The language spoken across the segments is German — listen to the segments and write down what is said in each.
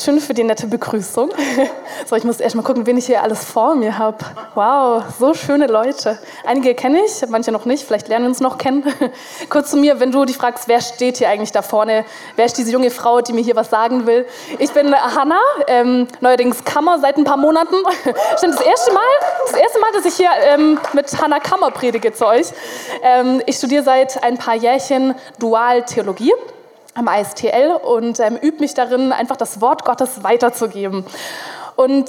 Dankeschön für die nette Begrüßung. So, ich muss erst mal gucken, wen ich hier alles vor mir habe. Wow, so schöne Leute. Einige kenne ich, manche noch nicht, vielleicht lernen wir uns noch kennen. Kurz zu mir, wenn du dich fragst, wer steht hier eigentlich da vorne? Wer ist diese junge Frau, die mir hier was sagen will? Ich bin Hanna, ähm, neuerdings Kammer seit ein paar Monaten. Stimmt, das erste Mal, das erste Mal, dass ich hier ähm, mit Hanna Kammer predige zu euch. Ähm, ich studiere seit ein paar Jährchen Dualtheologie am ISTL und ähm, übe mich darin, einfach das Wort Gottes weiterzugeben. Und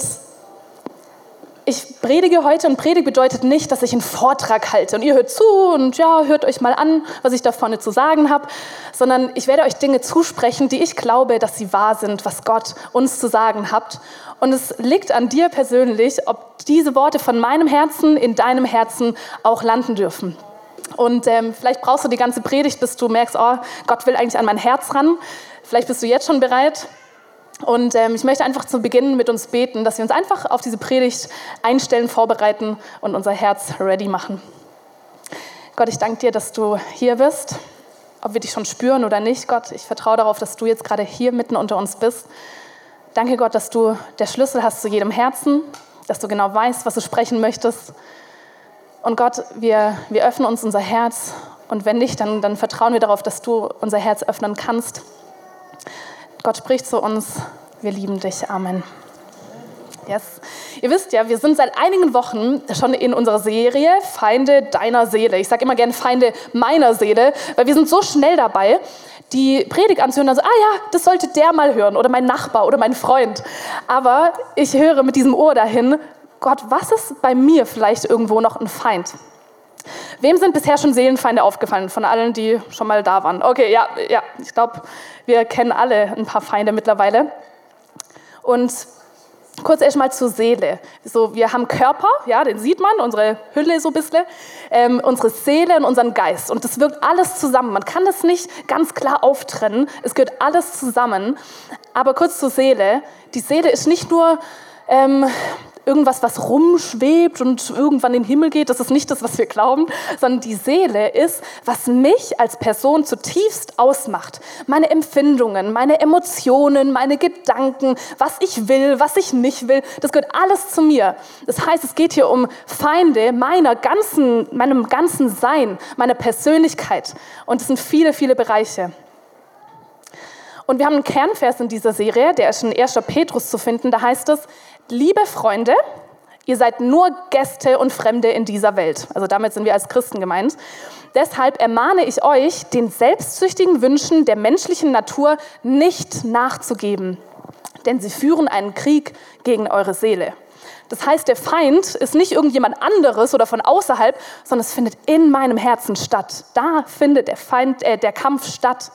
ich predige heute und Predigt bedeutet nicht, dass ich einen Vortrag halte und ihr hört zu und ja, hört euch mal an, was ich da vorne zu sagen habe, sondern ich werde euch Dinge zusprechen, die ich glaube, dass sie wahr sind, was Gott uns zu sagen hat. Und es liegt an dir persönlich, ob diese Worte von meinem Herzen in deinem Herzen auch landen dürfen. Und ähm, vielleicht brauchst du die ganze Predigt, bis du merkst, oh, Gott will eigentlich an mein Herz ran. Vielleicht bist du jetzt schon bereit. Und ähm, ich möchte einfach zu Beginn mit uns beten, dass wir uns einfach auf diese Predigt einstellen, vorbereiten und unser Herz ready machen. Gott, ich danke dir, dass du hier bist. Ob wir dich schon spüren oder nicht, Gott, ich vertraue darauf, dass du jetzt gerade hier mitten unter uns bist. Danke, Gott, dass du der Schlüssel hast zu jedem Herzen, dass du genau weißt, was du sprechen möchtest und Gott, wir, wir öffnen uns unser Herz und wenn nicht, dann, dann vertrauen wir darauf, dass du unser Herz öffnen kannst. Gott spricht zu uns, wir lieben dich. Amen. Yes. Ihr wisst ja, wir sind seit einigen Wochen schon in unserer Serie Feinde deiner Seele. Ich sage immer gerne Feinde meiner Seele, weil wir sind so schnell dabei, die Predigt anzuhören, also, ah ja, das sollte der mal hören oder mein Nachbar oder mein Freund. Aber ich höre mit diesem Ohr dahin, Gott, was ist bei mir vielleicht irgendwo noch ein Feind? Wem sind bisher schon Seelenfeinde aufgefallen? Von allen, die schon mal da waren. Okay, ja, ja, ich glaube, wir kennen alle ein paar Feinde mittlerweile. Und kurz erst mal zur Seele. So, wir haben Körper, ja, den sieht man, unsere Hülle so ein bisschen, ähm, unsere Seele und unseren Geist. Und das wirkt alles zusammen. Man kann das nicht ganz klar auftrennen. Es gehört alles zusammen. Aber kurz zur Seele. Die Seele ist nicht nur ähm, irgendwas, was rumschwebt und irgendwann in den Himmel geht. Das ist nicht das, was wir glauben, sondern die Seele ist, was mich als Person zutiefst ausmacht. Meine Empfindungen, meine Emotionen, meine Gedanken, was ich will, was ich nicht will, das gehört alles zu mir. Das heißt, es geht hier um Feinde meiner ganzen, meinem ganzen Sein, meiner Persönlichkeit. Und es sind viele, viele Bereiche. Und wir haben einen Kernvers in dieser Serie, der ist in 1. Petrus zu finden. Da heißt es, liebe Freunde, ihr seid nur Gäste und Fremde in dieser Welt. Also damit sind wir als Christen gemeint. Deshalb ermahne ich euch, den selbstsüchtigen Wünschen der menschlichen Natur nicht nachzugeben. Denn sie führen einen Krieg gegen eure Seele. Das heißt, der Feind ist nicht irgendjemand anderes oder von außerhalb, sondern es findet in meinem Herzen statt. Da findet der Feind, äh, der Kampf statt.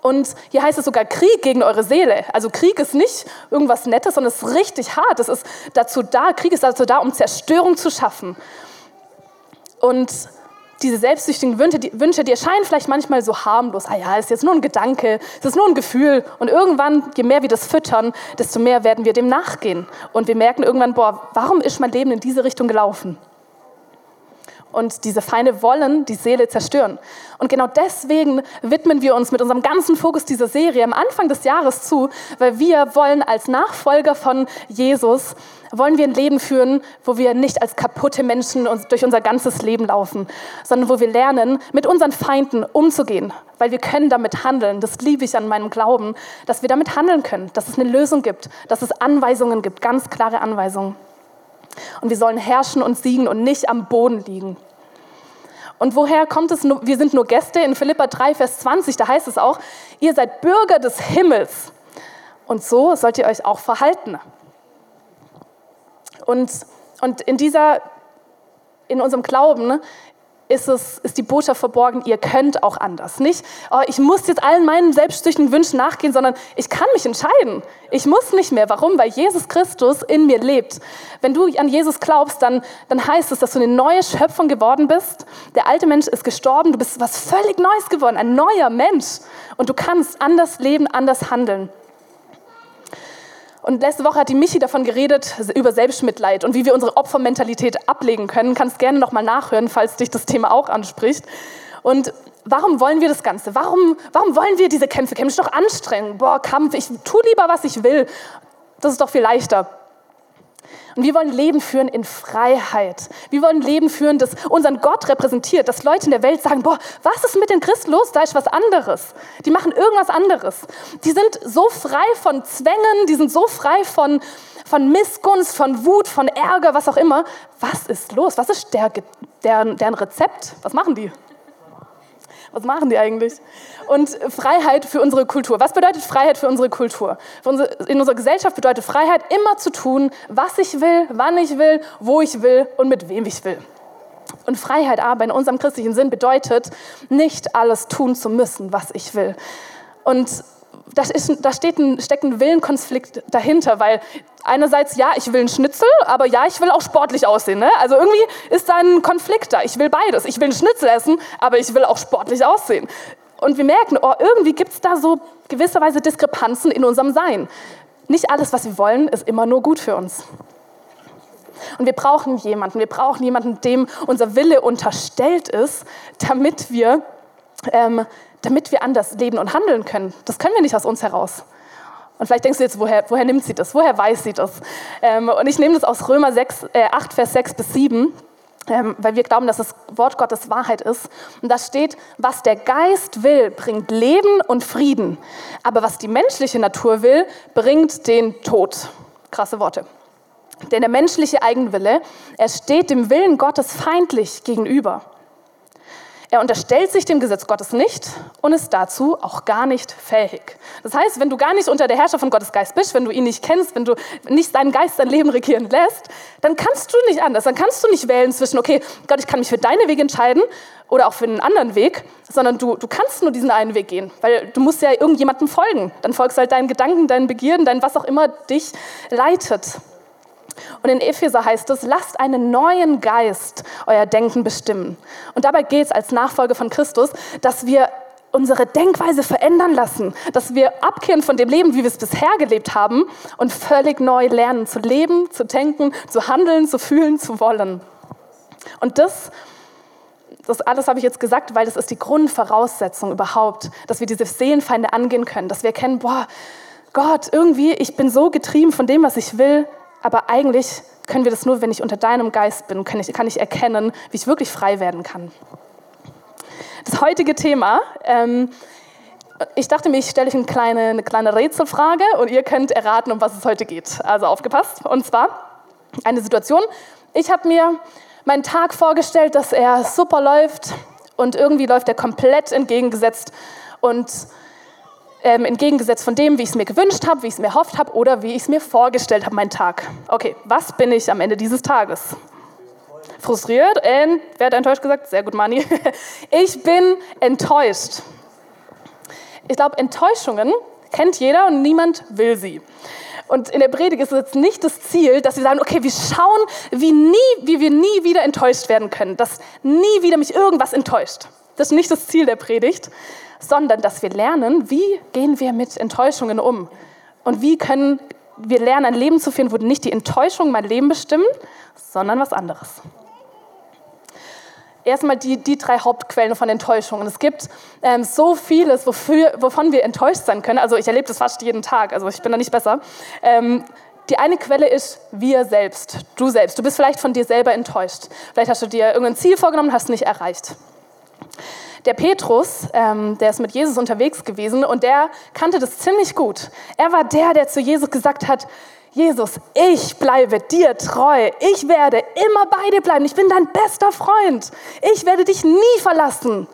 Und hier heißt es sogar Krieg gegen eure Seele. Also Krieg ist nicht irgendwas Nettes, sondern es ist richtig hart. Es ist dazu da, Krieg ist dazu da, um Zerstörung zu schaffen. Und diese selbstsüchtigen Wünsche die, Wünsche, die erscheinen vielleicht manchmal so harmlos. Ah ja, ist jetzt nur ein Gedanke, es ist nur ein Gefühl. Und irgendwann, je mehr wir das füttern, desto mehr werden wir dem nachgehen. Und wir merken irgendwann, boah, warum ist mein Leben in diese Richtung gelaufen? Und diese Feinde wollen die Seele zerstören. Und genau deswegen widmen wir uns mit unserem ganzen Fokus dieser Serie am Anfang des Jahres zu, weil wir wollen als Nachfolger von Jesus, wollen wir ein Leben führen, wo wir nicht als kaputte Menschen durch unser ganzes Leben laufen, sondern wo wir lernen, mit unseren Feinden umzugehen, weil wir können damit handeln. Das liebe ich an meinem Glauben, dass wir damit handeln können, dass es eine Lösung gibt, dass es Anweisungen gibt, ganz klare Anweisungen. Und wir sollen herrschen und siegen und nicht am Boden liegen. Und woher kommt es? Wir sind nur Gäste. In Philippa 3, Vers 20, da heißt es auch, ihr seid Bürger des Himmels. Und so sollt ihr euch auch verhalten. Und, und in dieser, in unserem Glauben ist, es, ist die Botschaft verborgen, ihr könnt auch anders. Nicht, oh, ich muss jetzt allen meinen selbstsüchtigen Wünschen nachgehen, sondern ich kann mich entscheiden. Ich muss nicht mehr. Warum? Weil Jesus Christus in mir lebt. Wenn du an Jesus glaubst, dann, dann heißt es, dass du eine neue Schöpfung geworden bist. Der alte Mensch ist gestorben, du bist was völlig Neues geworden, ein neuer Mensch. Und du kannst anders leben, anders handeln. Und letzte Woche hat die Michi davon geredet, über Selbstmitleid und wie wir unsere Opfermentalität ablegen können. Kannst gerne nochmal nachhören, falls dich das Thema auch anspricht. Und warum wollen wir das Ganze? Warum, warum wollen wir diese Kämpfe kämpfen? Das ist doch anstrengend. Boah, Kampf, ich tue lieber, was ich will. Das ist doch viel leichter. Und wir wollen Leben führen in Freiheit. Wir wollen Leben führen, das unseren Gott repräsentiert, dass Leute in der Welt sagen, boah, was ist mit den Christen los? Da ist was anderes. Die machen irgendwas anderes. Die sind so frei von Zwängen, die sind so frei von, von Missgunst, von Wut, von Ärger, was auch immer. Was ist los? Was ist der, deren, deren Rezept? Was machen die? Was machen die eigentlich? Und Freiheit für unsere Kultur. Was bedeutet Freiheit für unsere Kultur? In unserer Gesellschaft bedeutet Freiheit immer zu tun, was ich will, wann ich will, wo ich will und mit wem ich will. Und Freiheit aber in unserem christlichen Sinn bedeutet, nicht alles tun zu müssen, was ich will. Und da, ist, da steht ein, steckt ein Willenkonflikt dahinter, weil einerseits, ja, ich will einen Schnitzel, aber ja, ich will auch sportlich aussehen. Ne? Also irgendwie ist da ein Konflikt da. Ich will beides. Ich will einen Schnitzel essen, aber ich will auch sportlich aussehen. Und wir merken, oh, irgendwie gibt es da so gewisserweise Diskrepanzen in unserem Sein. Nicht alles, was wir wollen, ist immer nur gut für uns. Und wir brauchen jemanden, wir brauchen jemanden, dem unser Wille unterstellt ist, damit wir ähm, damit wir anders leben und handeln können. Das können wir nicht aus uns heraus. Und vielleicht denkst du jetzt, woher, woher nimmt sie das? Woher weiß sie das? Ähm, und ich nehme das aus Römer 6, äh, 8, Vers 6 bis 7, ähm, weil wir glauben, dass das Wort Gottes Wahrheit ist. Und da steht, was der Geist will, bringt Leben und Frieden. Aber was die menschliche Natur will, bringt den Tod. Krasse Worte. Denn der menschliche Eigenwille, er steht dem Willen Gottes feindlich gegenüber. Er unterstellt sich dem Gesetz Gottes nicht und ist dazu auch gar nicht fähig. Das heißt, wenn du gar nicht unter der Herrschaft von Gottes Geist bist, wenn du ihn nicht kennst, wenn du nicht seinen Geist dein Leben regieren lässt, dann kannst du nicht anders. Dann kannst du nicht wählen zwischen, okay, Gott, ich kann mich für deine Wege entscheiden oder auch für einen anderen Weg, sondern du, du kannst nur diesen einen Weg gehen, weil du musst ja irgendjemandem folgen. Dann folgst halt deinen Gedanken, deinen Begierden, dein was auch immer dich leitet. Und in Epheser heißt es, lasst einen neuen Geist euer Denken bestimmen. Und dabei geht es als Nachfolge von Christus, dass wir unsere Denkweise verändern lassen, dass wir abkehren von dem Leben, wie wir es bisher gelebt haben und völlig neu lernen zu leben, zu denken, zu handeln, zu fühlen, zu wollen. Und das, das alles habe ich jetzt gesagt, weil das ist die Grundvoraussetzung überhaupt, dass wir diese Seelenfeinde angehen können, dass wir erkennen, boah, Gott, irgendwie, ich bin so getrieben von dem, was ich will, aber eigentlich können wir das nur, wenn ich unter deinem Geist bin, kann ich, kann ich erkennen, wie ich wirklich frei werden kann. Das heutige Thema, ähm, ich dachte mir, ich stelle euch eine kleine, eine kleine Rätselfrage und ihr könnt erraten, um was es heute geht. Also aufgepasst. Und zwar eine Situation. Ich habe mir meinen Tag vorgestellt, dass er super läuft und irgendwie läuft er komplett entgegengesetzt und ähm, entgegengesetzt von dem, wie ich es mir gewünscht habe, wie ich es mir erhofft habe oder wie ich es mir vorgestellt habe, mein Tag. Okay, was bin ich am Ende dieses Tages? Frustriert? Und, wer hat enttäuscht gesagt? Sehr gut, Mani. Ich bin enttäuscht. Ich glaube, Enttäuschungen kennt jeder und niemand will sie. Und in der Predigt ist es jetzt nicht das Ziel, dass wir sagen, okay, wir schauen, wie, nie, wie wir nie wieder enttäuscht werden können, dass nie wieder mich irgendwas enttäuscht. Das ist nicht das Ziel der Predigt, sondern dass wir lernen, wie gehen wir mit Enttäuschungen um und wie können wir lernen, ein Leben zu führen, wo nicht die Enttäuschung mein Leben bestimmen, sondern was anderes. Erstmal die, die drei Hauptquellen von Enttäuschungen. Es gibt ähm, so vieles, wofür, wovon wir enttäuscht sein können. Also ich erlebe das fast jeden Tag, also ich bin da nicht besser. Ähm, die eine Quelle ist wir selbst, du selbst. Du bist vielleicht von dir selber enttäuscht. Vielleicht hast du dir irgendein Ziel vorgenommen, hast es nicht erreicht. Der Petrus, ähm, der ist mit Jesus unterwegs gewesen und der kannte das ziemlich gut. Er war der, der zu Jesus gesagt hat, Jesus, ich bleibe dir treu. Ich werde immer bei dir bleiben. Ich bin dein bester Freund. Ich werde dich nie verlassen.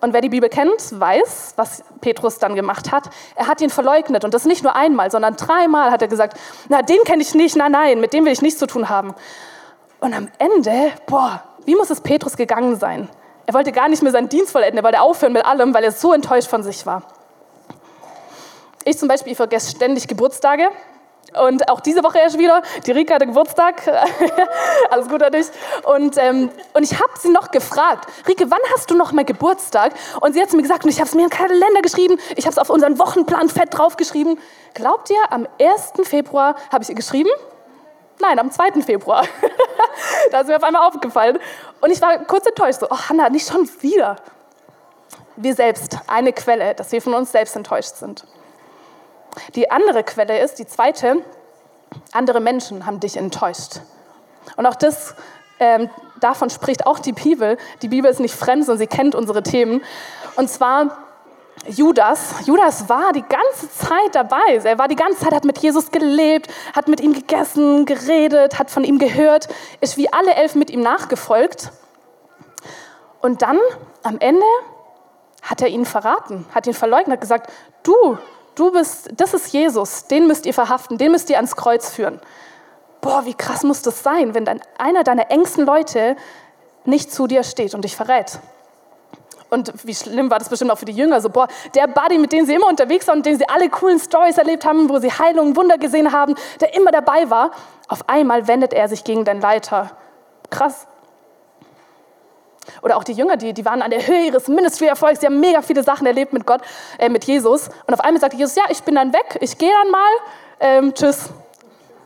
Und wer die Bibel kennt, weiß, was Petrus dann gemacht hat. Er hat ihn verleugnet und das nicht nur einmal, sondern dreimal hat er gesagt, na, den kenne ich nicht, nein, nein, mit dem will ich nichts zu tun haben. Und am Ende, boah, wie muss es Petrus gegangen sein? Er wollte gar nicht mehr seinen Dienst vollenden, er wollte aufhören mit allem, weil er so enttäuscht von sich war. Ich zum Beispiel, ich vergesse ständig Geburtstage. Und auch diese Woche erst wieder. Die Rika hatte Geburtstag. Alles gut an dich. Und, ähm, und ich habe sie noch gefragt, Rike, wann hast du noch mal Geburtstag? Und sie hat mir gesagt, und ich habe es mir in den Kalender geschrieben, ich habe es auf unseren Wochenplan fett draufgeschrieben. Glaubt ihr, am 1. Februar habe ich ihr geschrieben? Nein, am 2. Februar. da ist mir auf einmal aufgefallen. Und ich war kurz enttäuscht, so, oh Hannah, nicht schon wieder. Wir selbst, eine Quelle, dass wir von uns selbst enttäuscht sind. Die andere Quelle ist, die zweite, andere Menschen haben dich enttäuscht. Und auch das, ähm, davon spricht auch die Bibel. Die Bibel ist nicht fremd, sondern sie kennt unsere Themen. Und zwar Judas. Judas war die ganze Zeit dabei. Er war die ganze Zeit, hat mit Jesus gelebt, hat mit ihm gegessen, geredet, hat von ihm gehört, ist wie alle elf mit ihm nachgefolgt. Und dann am Ende hat er ihn verraten, hat ihn verleugnet, hat gesagt, du, du bist, das ist Jesus, den müsst ihr verhaften, den müsst ihr ans Kreuz führen. Boah, wie krass muss das sein, wenn dann einer deiner engsten Leute nicht zu dir steht und dich verrät. Und wie schlimm war das bestimmt auch für die Jünger. So, boah, der Buddy, mit dem sie immer unterwegs waren und dem sie alle coolen Stories erlebt haben, wo sie Heilungen, Wunder gesehen haben, der immer dabei war, auf einmal wendet er sich gegen den Leiter. Krass. Oder auch die Jünger, die, die waren an der Höhe ihres Ministry-Erfolgs, sie haben mega viele Sachen erlebt mit Gott, äh, mit Jesus. Und auf einmal sagte Jesus, ja, ich bin dann weg, ich gehe dann mal, ähm, tschüss.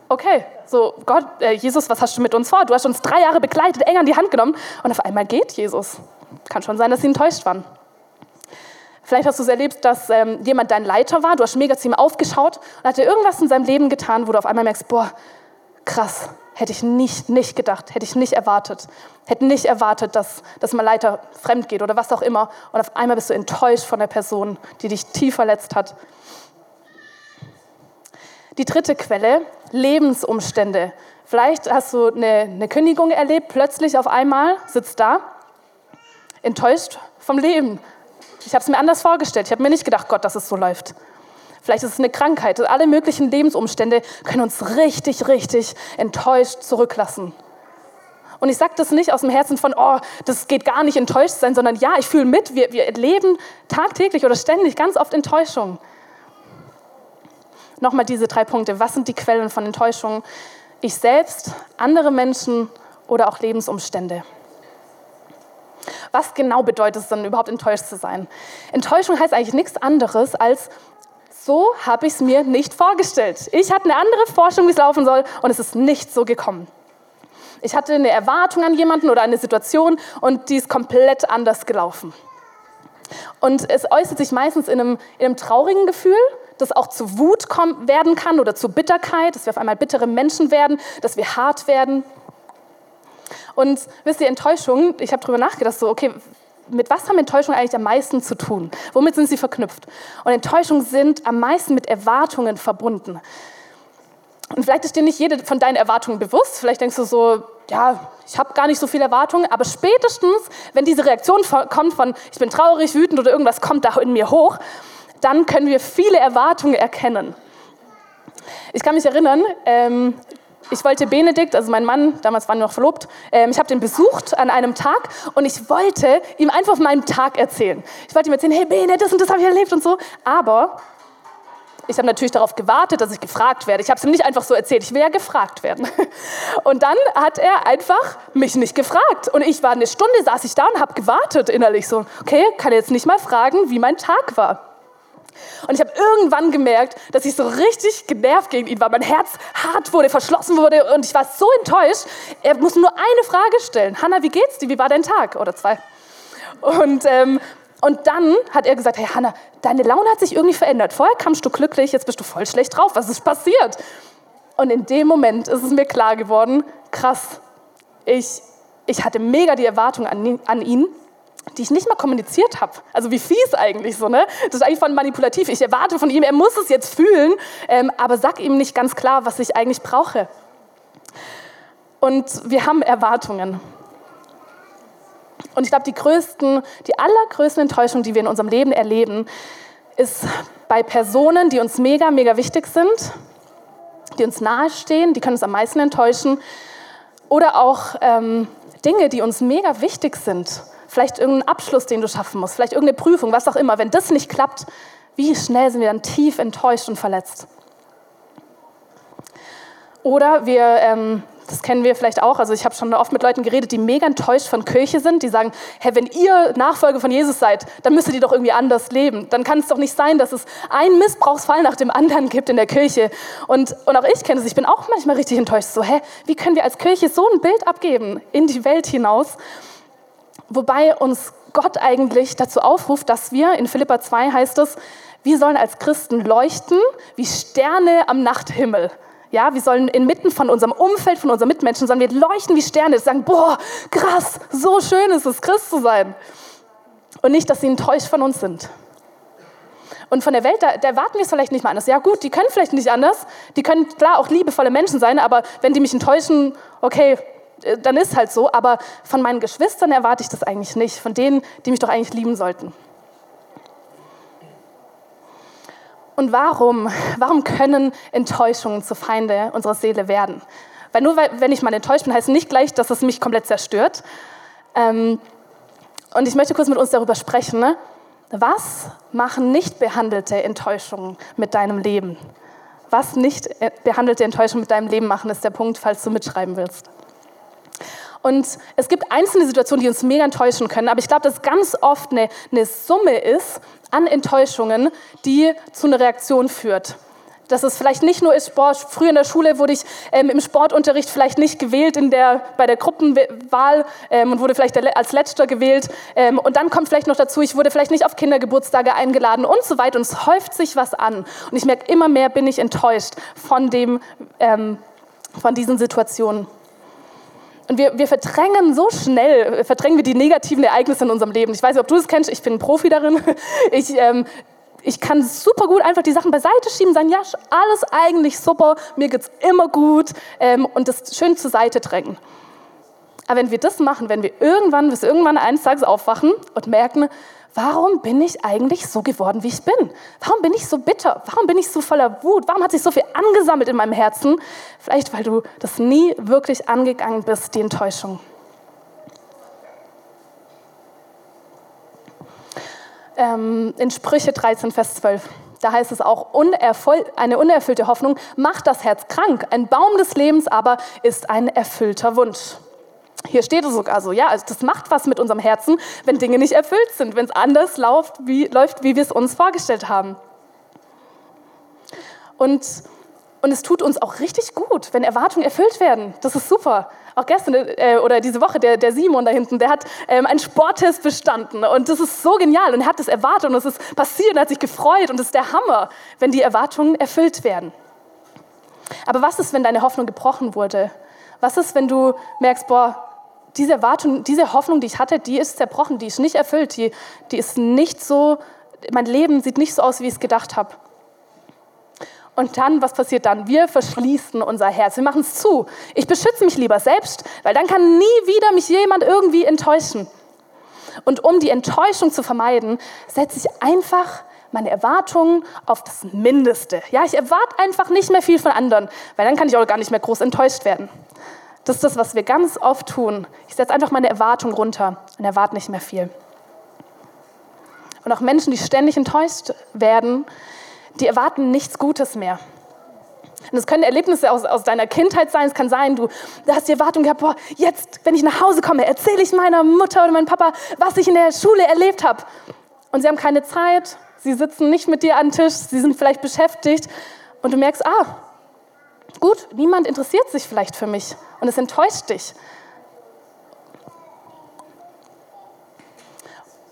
Okay, so Gott, äh, Jesus, was hast du mit uns vor? Du hast uns drei Jahre begleitet, eng an die Hand genommen und auf einmal geht Jesus. Kann schon sein, dass sie enttäuscht waren. Vielleicht hast du es erlebt, dass ähm, jemand dein Leiter war, du hast mega zu ihm aufgeschaut und hat dir irgendwas in seinem Leben getan, wo du auf einmal merkst, boah, krass, hätte ich nicht, nicht gedacht, hätte ich nicht erwartet. Hätte nicht erwartet, dass, dass mein Leiter fremd geht oder was auch immer. Und auf einmal bist du enttäuscht von der Person, die dich tief verletzt hat. Die dritte Quelle, Lebensumstände. Vielleicht hast du eine, eine Kündigung erlebt, plötzlich auf einmal sitzt da enttäuscht vom Leben. Ich habe es mir anders vorgestellt. Ich habe mir nicht gedacht, Gott, dass es so läuft. Vielleicht ist es eine Krankheit. Alle möglichen Lebensumstände können uns richtig, richtig enttäuscht zurücklassen. Und ich sage das nicht aus dem Herzen von, oh, das geht gar nicht enttäuscht sein, sondern ja, ich fühle mit. Wir, wir erleben tagtäglich oder ständig ganz oft Enttäuschung. Nochmal diese drei Punkte. Was sind die Quellen von Enttäuschung? Ich selbst, andere Menschen oder auch Lebensumstände. Was genau bedeutet es dann überhaupt, enttäuscht zu sein? Enttäuschung heißt eigentlich nichts anderes als, so habe ich es mir nicht vorgestellt. Ich hatte eine andere Forschung, wie es laufen soll, und es ist nicht so gekommen. Ich hatte eine Erwartung an jemanden oder eine Situation und die ist komplett anders gelaufen. Und es äußert sich meistens in einem, in einem traurigen Gefühl, das auch zu Wut kommen, werden kann oder zu Bitterkeit, dass wir auf einmal bittere Menschen werden, dass wir hart werden. Und wisst ihr, Enttäuschung, ich habe darüber nachgedacht, so, okay, mit was haben Enttäuschungen eigentlich am meisten zu tun? Womit sind sie verknüpft? Und Enttäuschungen sind am meisten mit Erwartungen verbunden. Und vielleicht ist dir nicht jede von deinen Erwartungen bewusst. Vielleicht denkst du so, ja, ich habe gar nicht so viele Erwartungen. Aber spätestens, wenn diese Reaktion kommt von, ich bin traurig, wütend oder irgendwas kommt da in mir hoch, dann können wir viele Erwartungen erkennen. Ich kann mich erinnern, ähm, ich wollte Benedikt, also mein Mann, damals waren wir noch verlobt, ähm, ich habe den besucht an einem Tag und ich wollte ihm einfach von meinem Tag erzählen. Ich wollte ihm erzählen, hey Bene, das und das habe ich erlebt und so. Aber ich habe natürlich darauf gewartet, dass ich gefragt werde. Ich habe es ihm nicht einfach so erzählt, ich will ja gefragt werden. Und dann hat er einfach mich nicht gefragt. Und ich war eine Stunde, saß ich da und habe gewartet innerlich so, okay, kann er jetzt nicht mal fragen, wie mein Tag war. Und ich habe irgendwann gemerkt, dass ich so richtig genervt gegen ihn war. Mein Herz hart wurde, verschlossen wurde und ich war so enttäuscht. Er musste nur eine Frage stellen. Hanna, wie geht's dir? Wie war dein Tag? Oder zwei. Und, ähm, und dann hat er gesagt, hey Hanna, deine Laune hat sich irgendwie verändert. Vorher kamst du glücklich, jetzt bist du voll schlecht drauf. Was ist passiert? Und in dem Moment ist es mir klar geworden, krass, ich, ich hatte mega die Erwartung an, an ihn die ich nicht mal kommuniziert habe. Also wie fies eigentlich so, ne? Das ist eigentlich von manipulativ. Ich erwarte von ihm, er muss es jetzt fühlen, ähm, aber sag ihm nicht ganz klar, was ich eigentlich brauche. Und wir haben Erwartungen. Und ich glaube, die größten, die allergrößten Enttäuschungen, die wir in unserem Leben erleben, ist bei Personen, die uns mega, mega wichtig sind, die uns nahestehen, die können uns am meisten enttäuschen. Oder auch ähm, Dinge, die uns mega wichtig sind vielleicht irgendeinen Abschluss, den du schaffen musst, vielleicht irgendeine Prüfung, was auch immer. Wenn das nicht klappt, wie schnell sind wir dann tief enttäuscht und verletzt? Oder wir, ähm, das kennen wir vielleicht auch. Also ich habe schon oft mit Leuten geredet, die mega enttäuscht von Kirche sind, die sagen, hey, wenn ihr Nachfolger von Jesus seid, dann müsstet ihr doch irgendwie anders leben. Dann kann es doch nicht sein, dass es einen Missbrauchsfall nach dem anderen gibt in der Kirche. Und, und auch ich kenne es, ich bin auch manchmal richtig enttäuscht. So, hä, wie können wir als Kirche so ein Bild abgeben in die Welt hinaus? Wobei uns Gott eigentlich dazu aufruft, dass wir, in Philippa 2 heißt es, wir sollen als Christen leuchten wie Sterne am Nachthimmel. Ja, wir sollen inmitten von unserem Umfeld, von unseren Mitmenschen, sollen wir leuchten wie Sterne, sagen, boah, krass, so schön ist es, Christ zu sein. Und nicht, dass sie enttäuscht von uns sind. Und von der Welt, da, da erwarten wir es vielleicht nicht mal anders. Ja gut, die können vielleicht nicht anders. Die können klar auch liebevolle Menschen sein, aber wenn die mich enttäuschen, okay, dann ist halt so. Aber von meinen Geschwistern erwarte ich das eigentlich nicht. Von denen, die mich doch eigentlich lieben sollten. Und warum, warum können Enttäuschungen zu Feinde unserer Seele werden? Weil nur wenn ich mal enttäuscht bin, heißt nicht gleich, dass es mich komplett zerstört. Ähm, und ich möchte kurz mit uns darüber sprechen. Ne? Was machen nicht behandelte Enttäuschungen mit deinem Leben? Was nicht äh, behandelte Enttäuschungen mit deinem Leben machen, ist der Punkt, falls du mitschreiben willst. Und es gibt einzelne Situationen, die uns mega enttäuschen können, aber ich glaube, dass ganz oft eine, eine Summe ist an Enttäuschungen, die zu einer Reaktion führt. Dass es vielleicht nicht nur ist, Sport. früher in der Schule wurde ich ähm, im Sportunterricht vielleicht nicht gewählt in der, bei der Gruppenwahl ähm, und wurde vielleicht als Letzter gewählt. Ähm, und dann kommt vielleicht noch dazu, ich wurde vielleicht nicht auf Kindergeburtstage eingeladen und so weiter. Und es häuft sich was an. Und ich merke, immer mehr bin ich enttäuscht von, dem, ähm, von diesen Situationen. Und wir, wir verdrängen so schnell, verdrängen wir die negativen Ereignisse in unserem Leben. Ich weiß nicht, ob du das kennst, ich bin ein Profi darin. Ich, ähm, ich kann super gut einfach die Sachen beiseite schieben, sagen, ja, alles eigentlich super, mir geht's immer gut ähm, und das schön zur Seite drängen. Aber wenn wir das machen, wenn wir irgendwann, bis irgendwann eines Tages aufwachen und merken, warum bin ich eigentlich so geworden, wie ich bin? Warum bin ich so bitter? Warum bin ich so voller Wut? Warum hat sich so viel angesammelt in meinem Herzen? Vielleicht, weil du das nie wirklich angegangen bist, die Enttäuschung. Ähm, in Sprüche 13, Vers 12. Da heißt es auch, eine unerfüllte Hoffnung macht das Herz krank. Ein Baum des Lebens aber ist ein erfüllter Wunsch. Hier steht es sogar so, ja, also das macht was mit unserem Herzen, wenn Dinge nicht erfüllt sind, wenn es anders läuft, wie, läuft, wie wir es uns vorgestellt haben. Und, und es tut uns auch richtig gut, wenn Erwartungen erfüllt werden. Das ist super. Auch gestern äh, oder diese Woche, der, der Simon da hinten, der hat ähm, einen Sporttest bestanden und das ist so genial und er hat das erwartet und es ist passiert und hat sich gefreut und das ist der Hammer, wenn die Erwartungen erfüllt werden. Aber was ist, wenn deine Hoffnung gebrochen wurde? Was ist, wenn du merkst, boah, diese Erwartung, diese Hoffnung, die ich hatte, die ist zerbrochen, die ist nicht erfüllt, die, die ist nicht so, mein Leben sieht nicht so aus, wie ich es gedacht habe. Und dann, was passiert dann? Wir verschließen unser Herz, wir machen es zu. Ich beschütze mich lieber selbst, weil dann kann nie wieder mich jemand irgendwie enttäuschen. Und um die Enttäuschung zu vermeiden, setze ich einfach meine Erwartungen auf das Mindeste. Ja, ich erwarte einfach nicht mehr viel von anderen, weil dann kann ich auch gar nicht mehr groß enttäuscht werden. Das ist das, was wir ganz oft tun. Ich setze einfach meine Erwartung runter und erwarte nicht mehr viel. Und auch Menschen, die ständig enttäuscht werden, die erwarten nichts Gutes mehr. Und es können Erlebnisse aus, aus deiner Kindheit sein. Es kann sein, du, hast die Erwartung gehabt, boah, jetzt, wenn ich nach Hause komme, erzähle ich meiner Mutter oder meinem Papa, was ich in der Schule erlebt habe. Und sie haben keine Zeit, sie sitzen nicht mit dir an Tisch, sie sind vielleicht beschäftigt. Und du merkst, ah, gut, niemand interessiert sich vielleicht für mich und es enttäuscht dich.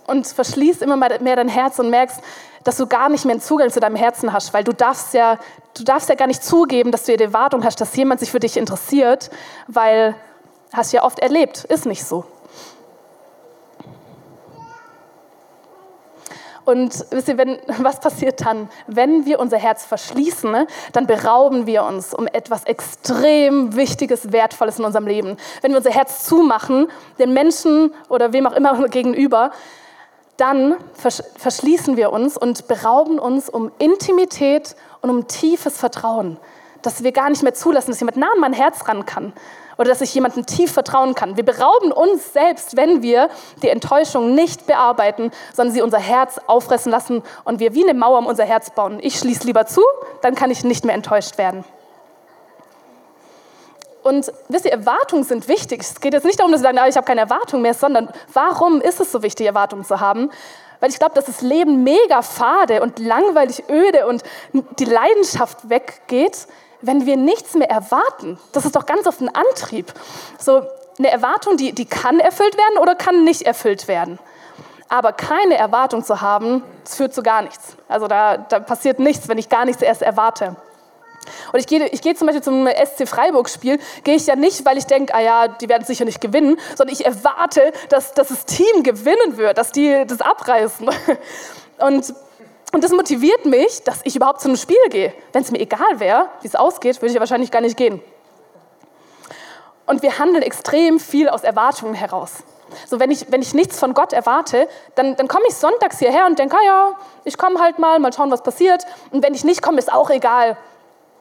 Und verschließt immer mehr dein Herz und merkst, dass du gar nicht mehr einen Zugang zu deinem Herzen hast, weil du darfst ja, du darfst ja gar nicht zugeben, dass du die Erwartung hast, dass jemand sich für dich interessiert, weil hast ja oft erlebt, ist nicht so. Und wisst ihr, wenn, was passiert dann? Wenn wir unser Herz verschließen, ne, dann berauben wir uns um etwas extrem Wichtiges, Wertvolles in unserem Leben. Wenn wir unser Herz zumachen, den Menschen oder wem auch immer gegenüber, dann verschließen wir uns und berauben uns um Intimität und um tiefes Vertrauen, dass wir gar nicht mehr zulassen, dass jemand nah an mein Herz ran kann oder dass ich jemandem tief vertrauen kann. Wir berauben uns selbst, wenn wir die Enttäuschung nicht bearbeiten, sondern sie unser Herz auffressen lassen und wir wie eine Mauer um unser Herz bauen. Ich schließe lieber zu, dann kann ich nicht mehr enttäuscht werden. Und wisst ihr, Erwartungen sind wichtig. Es geht jetzt nicht darum, dass sie sagen, ah, ich habe keine Erwartung mehr, sondern warum ist es so wichtig, Erwartungen zu haben? Weil ich glaube, dass das Leben mega fade und langweilig öde und die Leidenschaft weggeht, wenn wir nichts mehr erwarten. Das ist doch ganz oft ein Antrieb. So eine Erwartung, die, die kann erfüllt werden oder kann nicht erfüllt werden. Aber keine Erwartung zu haben, das führt zu gar nichts. Also da, da passiert nichts, wenn ich gar nichts erst erwarte. Und ich gehe, ich gehe zum Beispiel zum SC Freiburg-Spiel, gehe ich ja nicht, weil ich denke, ah ja, die werden sicher nicht gewinnen, sondern ich erwarte, dass, dass das Team gewinnen wird, dass die das abreißen. Und, und das motiviert mich, dass ich überhaupt zu einem Spiel gehe. Wenn es mir egal wäre, wie es ausgeht, würde ich wahrscheinlich gar nicht gehen. Und wir handeln extrem viel aus Erwartungen heraus. So, wenn ich, wenn ich nichts von Gott erwarte, dann, dann komme ich sonntags hierher und denke, ah ja, ich komme halt mal, mal schauen, was passiert. Und wenn ich nicht komme, ist auch egal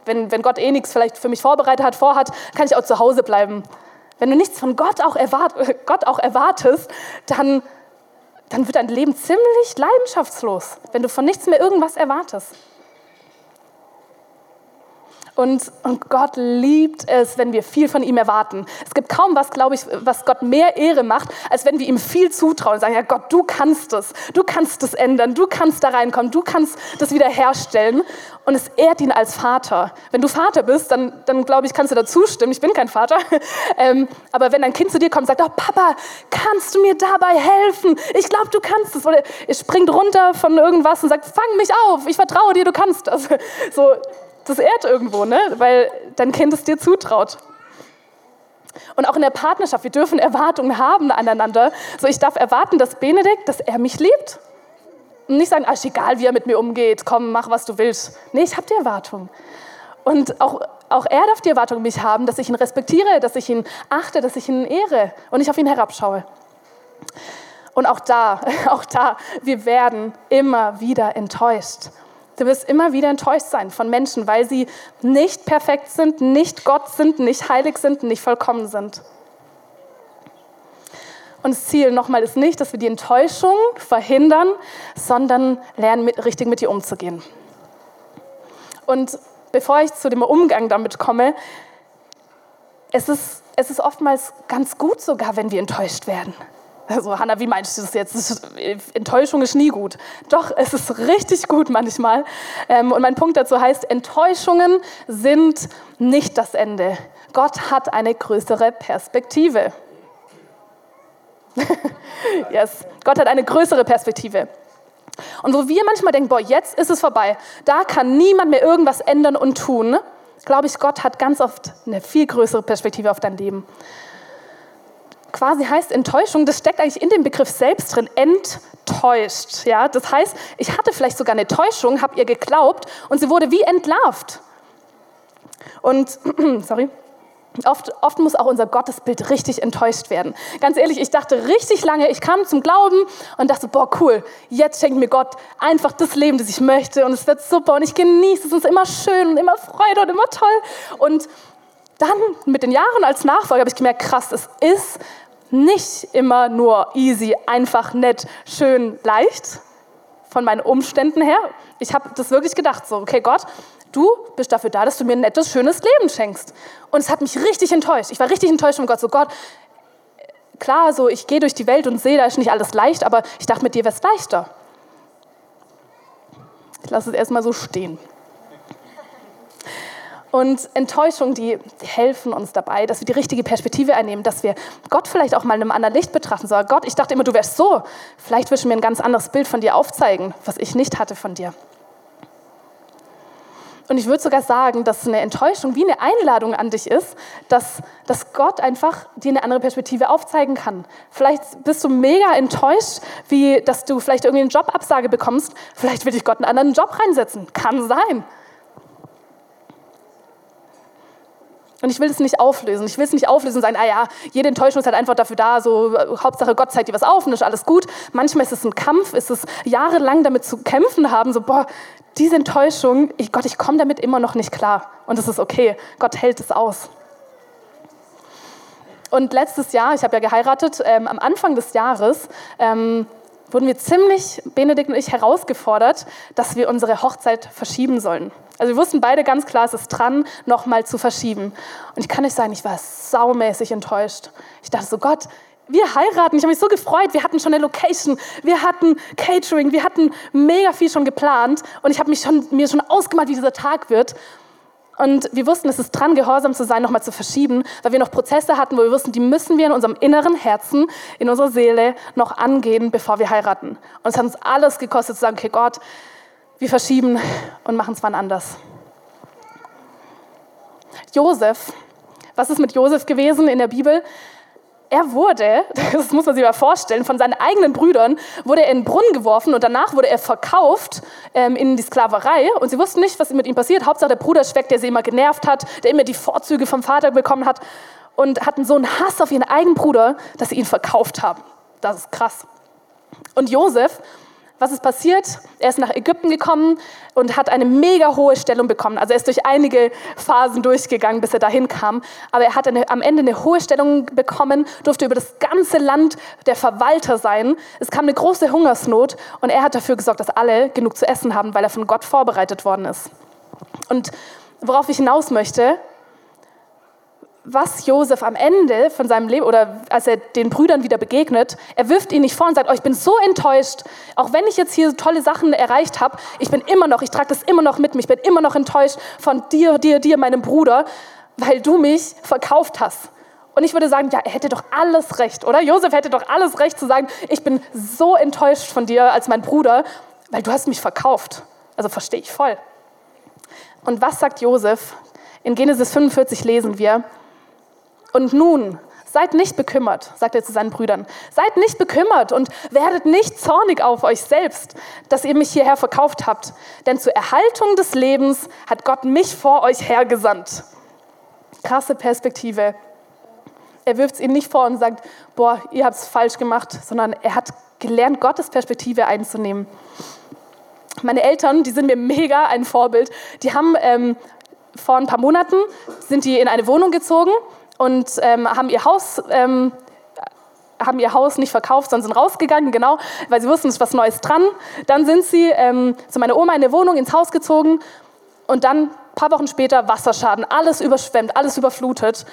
wenn, wenn Gott eh nichts vielleicht für mich vorbereitet hat, vorhat, kann ich auch zu Hause bleiben. Wenn du nichts von Gott auch, erwart, Gott auch erwartest, dann, dann wird dein Leben ziemlich leidenschaftslos, wenn du von nichts mehr irgendwas erwartest. Und, und, Gott liebt es, wenn wir viel von ihm erwarten. Es gibt kaum was, glaube ich, was Gott mehr Ehre macht, als wenn wir ihm viel zutrauen und sagen, ja Gott, du kannst es, du kannst es ändern, du kannst da reinkommen, du kannst das wiederherstellen. Und es ehrt ihn als Vater. Wenn du Vater bist, dann, dann glaube ich, kannst du da zustimmen. Ich bin kein Vater. ähm, aber wenn dein Kind zu dir kommt und sagt, oh Papa, kannst du mir dabei helfen? Ich glaube, du kannst es. Oder er springt runter von irgendwas und sagt, fang mich auf, ich vertraue dir, du kannst das. So, das ehrt irgendwo, ne? weil dein Kind es dir zutraut. Und auch in der Partnerschaft, wir dürfen Erwartungen haben aneinander. So, ich darf erwarten, dass Benedikt, dass er mich liebt. Und nicht sagen, ah, egal, wie er mit mir umgeht, komm, mach, was du willst. Nee, ich habe die Erwartung. Und auch, auch er darf die Erwartung mich haben, dass ich ihn respektiere, dass ich ihn achte, dass ich ihn ehre und nicht auf ihn herabschaue. Und auch da, auch da, wir werden immer wieder enttäuscht. Du wirst immer wieder enttäuscht sein von Menschen, weil sie nicht perfekt sind, nicht Gott sind, nicht heilig sind, nicht vollkommen sind. Und das Ziel nochmal ist nicht, dass wir die Enttäuschung verhindern, sondern lernen, mit, richtig mit ihr umzugehen. Und bevor ich zu dem Umgang damit komme, es ist, es ist oftmals ganz gut sogar, wenn wir enttäuscht werden. Also, Hanna, wie meinst du das jetzt? Enttäuschung ist nie gut. Doch, es ist richtig gut manchmal. Ähm, und mein Punkt dazu heißt, Enttäuschungen sind nicht das Ende. Gott hat eine größere Perspektive. yes, Gott hat eine größere Perspektive. Und wo wir manchmal denken, boah, jetzt ist es vorbei, da kann niemand mehr irgendwas ändern und tun, glaube ich, Gott hat ganz oft eine viel größere Perspektive auf dein Leben quasi heißt Enttäuschung, das steckt eigentlich in dem Begriff selbst drin, enttäuscht. Ja? Das heißt, ich hatte vielleicht sogar eine Täuschung, habe ihr geglaubt und sie wurde wie entlarvt. Und, sorry, Oft, oft, muss auch unser Gottesbild richtig enttäuscht werden. Ganz ehrlich, ich dachte richtig lange, ich kam zum Glauben und dachte, boah, cool, jetzt schenkt mir Gott einfach das Leben, das ich möchte und es wird super und ich genieße es und es ist immer schön und immer Freude und immer toll. Und dann mit den Jahren als Nachfolger habe ich gemerkt, krass, es ist nicht immer nur easy, einfach, nett, schön, leicht von meinen Umständen her. Ich habe das wirklich gedacht, so, okay, Gott, du bist dafür da, dass du mir ein nettes, schönes Leben schenkst. Und es hat mich richtig enttäuscht. Ich war richtig enttäuscht von Gott. So, Gott, klar, so, ich gehe durch die Welt und sehe, da ist nicht alles leicht, aber ich dachte, mit dir wäre es leichter. Ich lasse es erstmal so stehen. Und Enttäuschungen, die helfen uns dabei, dass wir die richtige Perspektive einnehmen, dass wir Gott vielleicht auch mal in einem anderen Licht betrachten. So, Gott, ich dachte immer, du wärst so. Vielleicht wirst du mir ein ganz anderes Bild von dir aufzeigen, was ich nicht hatte von dir. Und ich würde sogar sagen, dass eine Enttäuschung wie eine Einladung an dich ist, dass, dass Gott einfach dir eine andere Perspektive aufzeigen kann. Vielleicht bist du mega enttäuscht, wie dass du vielleicht irgendwie eine Jobabsage bekommst. Vielleicht will dich Gott einen anderen Job reinsetzen. Kann sein. Und ich will es nicht auflösen. Ich will es nicht auflösen und sagen, ah ja, jede Enttäuschung ist halt einfach dafür da, so Hauptsache Gott zeigt dir was auf und ist alles gut. Manchmal ist es ein Kampf, ist es jahrelang damit zu kämpfen haben, so boah, diese Enttäuschung, ich, Gott, ich komme damit immer noch nicht klar. Und es ist okay, Gott hält es aus. Und letztes Jahr, ich habe ja geheiratet, ähm, am Anfang des Jahres ähm, wurden wir ziemlich, Benedikt und ich, herausgefordert, dass wir unsere Hochzeit verschieben sollen. Also wir wussten beide ganz klar, es ist dran, nochmal zu verschieben. Und ich kann euch sagen, ich war saumäßig enttäuscht. Ich dachte so, Gott, wir heiraten. Ich habe mich so gefreut. Wir hatten schon eine Location, wir hatten Catering, wir hatten mega viel schon geplant. Und ich habe schon, mir schon ausgemalt, wie dieser Tag wird. Und wir wussten, es ist dran, gehorsam zu sein, nochmal zu verschieben, weil wir noch Prozesse hatten, wo wir wussten, die müssen wir in unserem inneren Herzen, in unserer Seele noch angehen, bevor wir heiraten. Und es hat uns alles gekostet zu sagen, okay Gott, wir verschieben und machen es wann anders. Josef, was ist mit Josef gewesen in der Bibel? er wurde, das muss man sich mal vorstellen, von seinen eigenen Brüdern wurde er in den Brunnen geworfen und danach wurde er verkauft ähm, in die Sklaverei und sie wussten nicht, was mit ihm passiert. Hauptsache der Bruder weg, der sie immer genervt hat, der immer die Vorzüge vom Vater bekommen hat und hatten so einen Hass auf ihren eigenen Bruder, dass sie ihn verkauft haben. Das ist krass. Und Josef was ist passiert? Er ist nach Ägypten gekommen und hat eine mega hohe Stellung bekommen. Also er ist durch einige Phasen durchgegangen, bis er dahin kam. Aber er hat eine, am Ende eine hohe Stellung bekommen, durfte über das ganze Land der Verwalter sein. Es kam eine große Hungersnot und er hat dafür gesorgt, dass alle genug zu essen haben, weil er von Gott vorbereitet worden ist. Und worauf ich hinaus möchte, was Josef am Ende von seinem Leben oder als er den Brüdern wieder begegnet, er wirft ihn nicht vor und sagt, oh, ich bin so enttäuscht, auch wenn ich jetzt hier tolle Sachen erreicht habe, ich bin immer noch, ich trage das immer noch mit mir, ich bin immer noch enttäuscht von dir, dir, dir, meinem Bruder, weil du mich verkauft hast. Und ich würde sagen, ja, er hätte doch alles recht, oder? Josef hätte doch alles recht zu sagen, ich bin so enttäuscht von dir als mein Bruder, weil du hast mich verkauft. Also verstehe ich voll. Und was sagt Josef? In Genesis 45 lesen wir, und nun, seid nicht bekümmert, sagt er zu seinen Brüdern. Seid nicht bekümmert und werdet nicht zornig auf euch selbst, dass ihr mich hierher verkauft habt. Denn zur Erhaltung des Lebens hat Gott mich vor euch hergesandt. Krasse Perspektive. Er wirft es ihnen nicht vor und sagt, boah, ihr habt es falsch gemacht, sondern er hat gelernt, Gottes Perspektive einzunehmen. Meine Eltern, die sind mir mega ein Vorbild. Die haben ähm, vor ein paar Monaten sind die in eine Wohnung gezogen und ähm, haben ihr Haus ähm, haben ihr Haus nicht verkauft, sondern sind rausgegangen, genau, weil sie wussten, es ist was Neues dran. Dann sind sie ähm, zu meiner Oma in der Wohnung ins Haus gezogen und dann ein paar Wochen später Wasserschaden, alles überschwemmt, alles überflutet.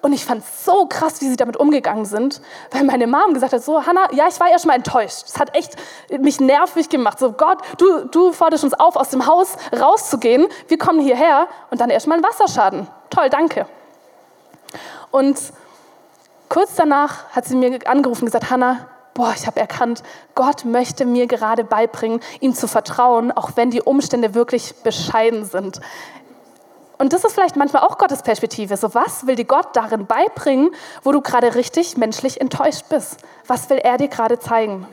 Und ich fand es so krass, wie sie damit umgegangen sind, weil meine Mom gesagt hat, so, Hannah, ja, ich war erst mal enttäuscht. Das hat echt mich nervig gemacht. So, Gott, du, du forderst uns auf, aus dem Haus rauszugehen. Wir kommen hierher und dann erst mal ein Wasserschaden. Toll, danke. Und kurz danach hat sie mir angerufen und gesagt, Hannah, boah, ich habe erkannt, Gott möchte mir gerade beibringen, ihm zu vertrauen, auch wenn die Umstände wirklich bescheiden sind. Und das ist vielleicht manchmal auch Gottes Perspektive. So, was will dir Gott darin beibringen, wo du gerade richtig menschlich enttäuscht bist? Was will er dir gerade zeigen?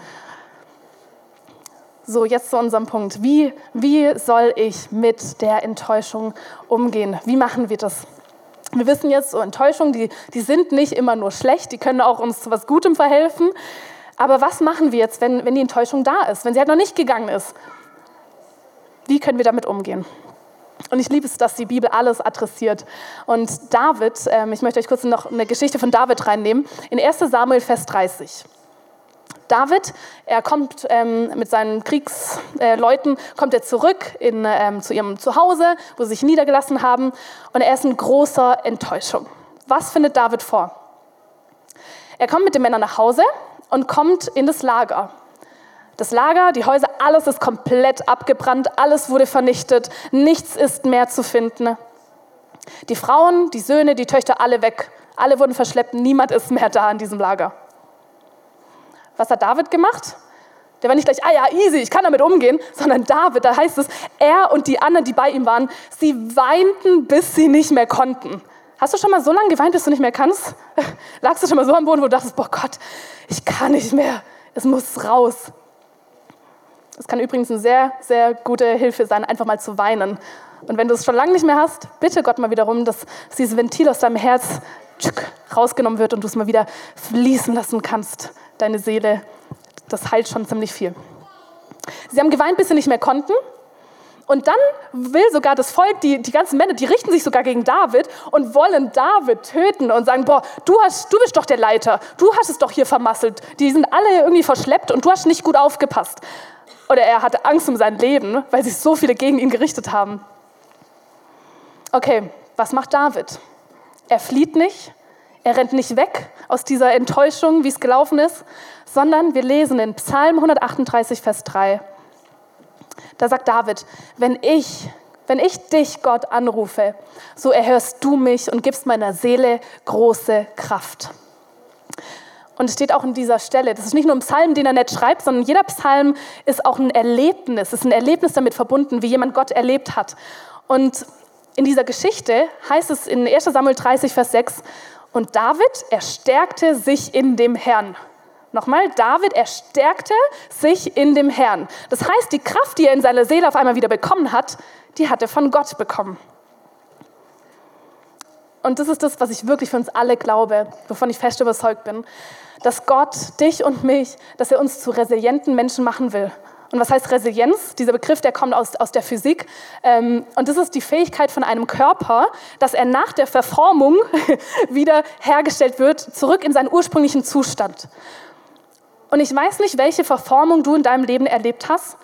So, jetzt zu unserem Punkt. Wie, wie soll ich mit der Enttäuschung umgehen? Wie machen wir das? Wir wissen jetzt, so Enttäuschungen, die, die sind nicht immer nur schlecht, die können auch uns zu was Gutem verhelfen. Aber was machen wir jetzt, wenn, wenn die Enttäuschung da ist, wenn sie halt noch nicht gegangen ist? Wie können wir damit umgehen? Und ich liebe es, dass die Bibel alles adressiert. Und David, ähm, ich möchte euch kurz noch eine Geschichte von David reinnehmen, in 1 Samuel, Vers 30. David, er kommt ähm, mit seinen Kriegsleuten, äh, kommt er zurück in, ähm, zu ihrem Zuhause, wo sie sich niedergelassen haben, und er ist in großer Enttäuschung. Was findet David vor? Er kommt mit den Männern nach Hause und kommt in das Lager. Das Lager, die Häuser, alles ist komplett abgebrannt, alles wurde vernichtet, nichts ist mehr zu finden. Die Frauen, die Söhne, die Töchter, alle weg. Alle wurden verschleppt, niemand ist mehr da in diesem Lager. Was hat David gemacht? Der war nicht gleich, ah ja, easy, ich kann damit umgehen, sondern David, da heißt es, er und die anderen, die bei ihm waren, sie weinten, bis sie nicht mehr konnten. Hast du schon mal so lange geweint, bis du nicht mehr kannst? Lagst du schon mal so am Boden, wo du dachtest, boah Gott, ich kann nicht mehr, es muss raus. Es kann übrigens eine sehr, sehr gute Hilfe sein, einfach mal zu weinen. Und wenn du es schon lange nicht mehr hast, bitte Gott mal wiederum, dass dieses Ventil aus deinem Herz rausgenommen wird und du es mal wieder fließen lassen kannst deine Seele, das heilt schon ziemlich viel. Sie haben geweint, bis sie nicht mehr konnten. Und dann will sogar das Volk, die, die ganzen Männer, die richten sich sogar gegen David und wollen David töten und sagen, boah, du, hast, du bist doch der Leiter, du hast es doch hier vermasselt. Die sind alle irgendwie verschleppt und du hast nicht gut aufgepasst. Oder er hatte Angst um sein Leben, weil sich so viele gegen ihn gerichtet haben. Okay, was macht David? Er flieht nicht, er rennt nicht weg aus dieser Enttäuschung, wie es gelaufen ist, sondern wir lesen in Psalm 138, Vers 3. Da sagt David, wenn ich, wenn ich dich, Gott, anrufe, so erhörst du mich und gibst meiner Seele große Kraft. Und es steht auch in dieser Stelle, das ist nicht nur ein Psalm, den er nicht schreibt, sondern jeder Psalm ist auch ein Erlebnis, ist ein Erlebnis damit verbunden, wie jemand Gott erlebt hat. Und in dieser Geschichte heißt es in 1 Samuel 30, Vers 6, und David, er stärkte sich in dem Herrn. Nochmal, David, er stärkte sich in dem Herrn. Das heißt, die Kraft, die er in seiner Seele auf einmal wieder bekommen hat, die hat er von Gott bekommen. Und das ist das, was ich wirklich für uns alle glaube, wovon ich fest überzeugt bin, dass Gott dich und mich, dass er uns zu resilienten Menschen machen will. Und was heißt Resilienz? Dieser Begriff, der kommt aus, aus der Physik. Ähm, und das ist die Fähigkeit von einem Körper, dass er nach der Verformung wieder hergestellt wird, zurück in seinen ursprünglichen Zustand. Und ich weiß nicht, welche Verformung du in deinem Leben erlebt hast,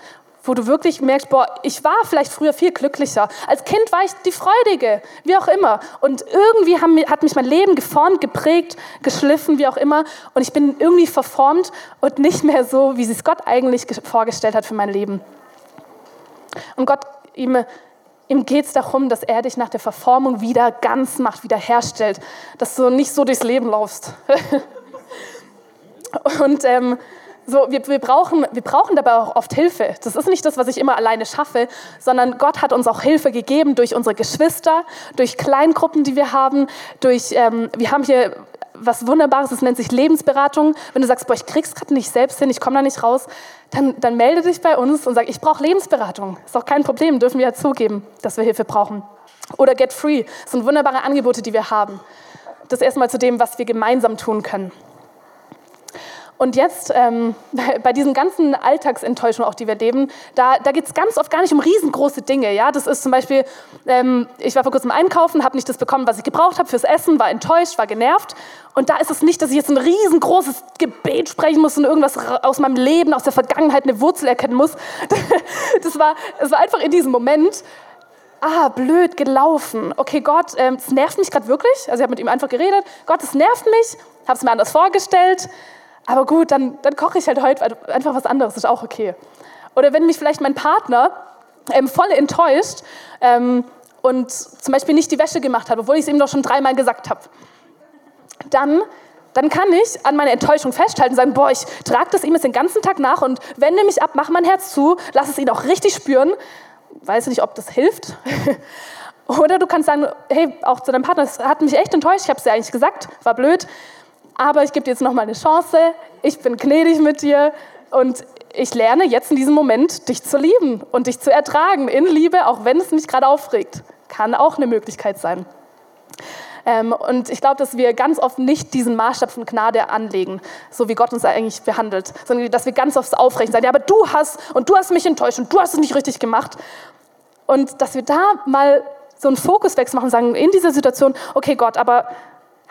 wo du wirklich merkst, boah, ich war vielleicht früher viel glücklicher. Als Kind war ich die Freudige, wie auch immer. Und irgendwie hat mich mein Leben geformt, geprägt, geschliffen, wie auch immer. Und ich bin irgendwie verformt und nicht mehr so, wie es Gott eigentlich vorgestellt hat für mein Leben. Und Gott, ihm, ihm geht es darum, dass er dich nach der Verformung wieder ganz macht, wieder herstellt, dass du nicht so durchs Leben laufst. und ähm, so, wir, wir, brauchen, wir brauchen dabei auch oft Hilfe. Das ist nicht das, was ich immer alleine schaffe, sondern Gott hat uns auch Hilfe gegeben durch unsere Geschwister, durch Kleingruppen, die wir haben, durch, ähm, wir haben hier was Wunderbares, das nennt sich Lebensberatung. Wenn du sagst, boah, ich krieg's gerade nicht selbst hin, ich komme da nicht raus, dann, dann melde dich bei uns und sag, ich brauche Lebensberatung. Ist doch kein Problem, dürfen wir ja zugeben, dass wir Hilfe brauchen. Oder Get Free, das sind wunderbare Angebote, die wir haben. Das erstmal zu dem, was wir gemeinsam tun können. Und jetzt, ähm, bei diesen ganzen Alltagsenttäuschungen, auch die wir leben, da, da geht es ganz oft gar nicht um riesengroße Dinge. Ja? Das ist zum Beispiel, ähm, ich war vor kurzem einkaufen, habe nicht das bekommen, was ich gebraucht habe fürs Essen, war enttäuscht, war genervt. Und da ist es nicht, dass ich jetzt ein riesengroßes Gebet sprechen muss und irgendwas aus meinem Leben, aus der Vergangenheit eine Wurzel erkennen muss. Das war, es war einfach in diesem Moment, ah, blöd gelaufen. Okay, Gott, ähm, es nervt mich gerade wirklich. Also ich habe mit ihm einfach geredet. Gott, es nervt mich. Habe es mir anders vorgestellt. Aber gut, dann, dann koche ich halt heute einfach was anderes, ist auch okay. Oder wenn mich vielleicht mein Partner ähm, voll enttäuscht ähm, und zum Beispiel nicht die Wäsche gemacht hat, obwohl ich es ihm doch schon dreimal gesagt habe, dann, dann kann ich an meiner Enttäuschung festhalten und sagen, boah, ich trage das ihm jetzt den ganzen Tag nach und wende mich ab, mache mein Herz zu, lass es ihn auch richtig spüren. Weiß nicht, ob das hilft. Oder du kannst sagen, hey, auch zu deinem Partner, das hat mich echt enttäuscht, ich habe es dir eigentlich gesagt, war blöd aber ich gebe dir jetzt noch mal eine Chance. Ich bin gnädig mit dir und ich lerne jetzt in diesem Moment, dich zu lieben und dich zu ertragen in Liebe, auch wenn es mich gerade aufregt. Kann auch eine Möglichkeit sein. Ähm, und ich glaube, dass wir ganz oft nicht diesen Maßstab von Gnade anlegen, so wie Gott uns eigentlich behandelt, sondern dass wir ganz oft aufrechnen sagen, ja, aber du hast und du hast mich enttäuscht und du hast es nicht richtig gemacht. Und dass wir da mal so einen Fokuswechsel machen und sagen, in dieser Situation, okay Gott, aber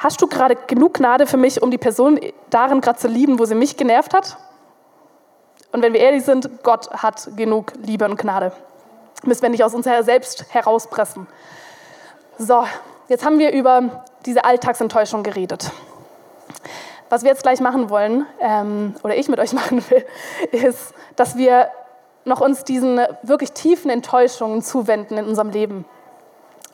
Hast du gerade genug Gnade für mich, um die Person darin gerade zu lieben, wo sie mich genervt hat? Und wenn wir ehrlich sind, Gott hat genug Liebe und Gnade. Müssen wir nicht aus uns selbst herauspressen. So, jetzt haben wir über diese Alltagsenttäuschung geredet. Was wir jetzt gleich machen wollen, ähm, oder ich mit euch machen will, ist, dass wir noch uns diesen wirklich tiefen Enttäuschungen zuwenden in unserem Leben.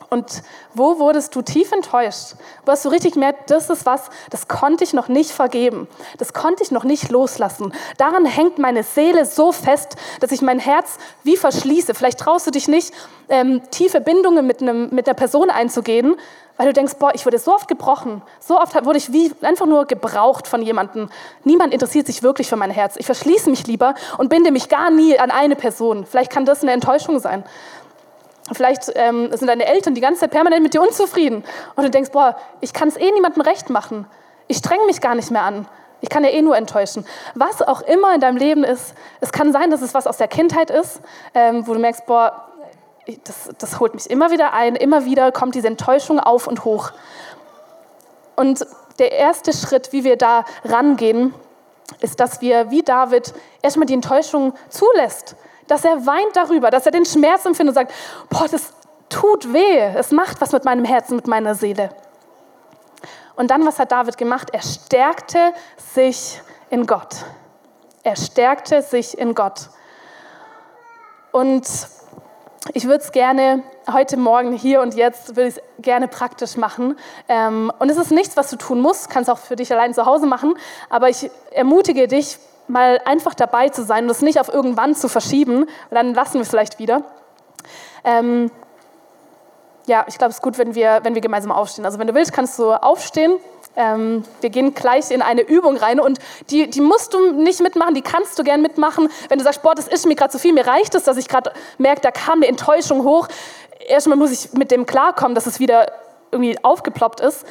Und wo wurdest du tief enttäuscht? Wo hast du richtig gemerkt, das ist was, das konnte ich noch nicht vergeben. Das konnte ich noch nicht loslassen. Daran hängt meine Seele so fest, dass ich mein Herz wie verschließe. Vielleicht traust du dich nicht, ähm, tiefe Bindungen mit, einem, mit einer Person einzugehen, weil du denkst, boah, ich wurde so oft gebrochen. So oft wurde ich wie einfach nur gebraucht von jemandem. Niemand interessiert sich wirklich für mein Herz. Ich verschließe mich lieber und binde mich gar nie an eine Person. Vielleicht kann das eine Enttäuschung sein. Vielleicht ähm, sind deine Eltern die ganze Zeit permanent mit dir unzufrieden und du denkst, boah, ich kann es eh niemandem recht machen. Ich strenge mich gar nicht mehr an. Ich kann ja eh nur enttäuschen. Was auch immer in deinem Leben ist, es kann sein, dass es was aus der Kindheit ist, ähm, wo du merkst, boah, das, das holt mich immer wieder ein, immer wieder kommt diese Enttäuschung auf und hoch. Und der erste Schritt, wie wir da rangehen, ist, dass wir wie David erstmal die Enttäuschung zulässt dass er weint darüber, dass er den Schmerz empfindet und sagt, boah, das, tut weh. Es macht was mit meinem Herzen, mit meiner Seele. Und dann, was hat David gemacht? Er stärkte sich in Gott. Er stärkte sich in Gott. Und ich würde es gerne heute Morgen, hier und jetzt, würde ich es gerne praktisch machen. Ähm, und es ist nichts, was du tun musst, kannst auch für dich allein zu Hause machen. Aber ich ermutige dich, mal einfach dabei zu sein und es nicht auf irgendwann zu verschieben, dann lassen wir es vielleicht wieder. Ähm, ja, ich glaube, es ist gut, wenn wir, wenn wir gemeinsam aufstehen. Also wenn du willst, kannst du aufstehen. Ähm, wir gehen gleich in eine Übung rein und die, die musst du nicht mitmachen, die kannst du gern mitmachen. Wenn du sagst, boah, das ist mir gerade zu viel, mir reicht es, dass ich gerade merke, da kam eine Enttäuschung hoch. Erstmal muss ich mit dem klarkommen, dass es wieder irgendwie aufgeploppt ist.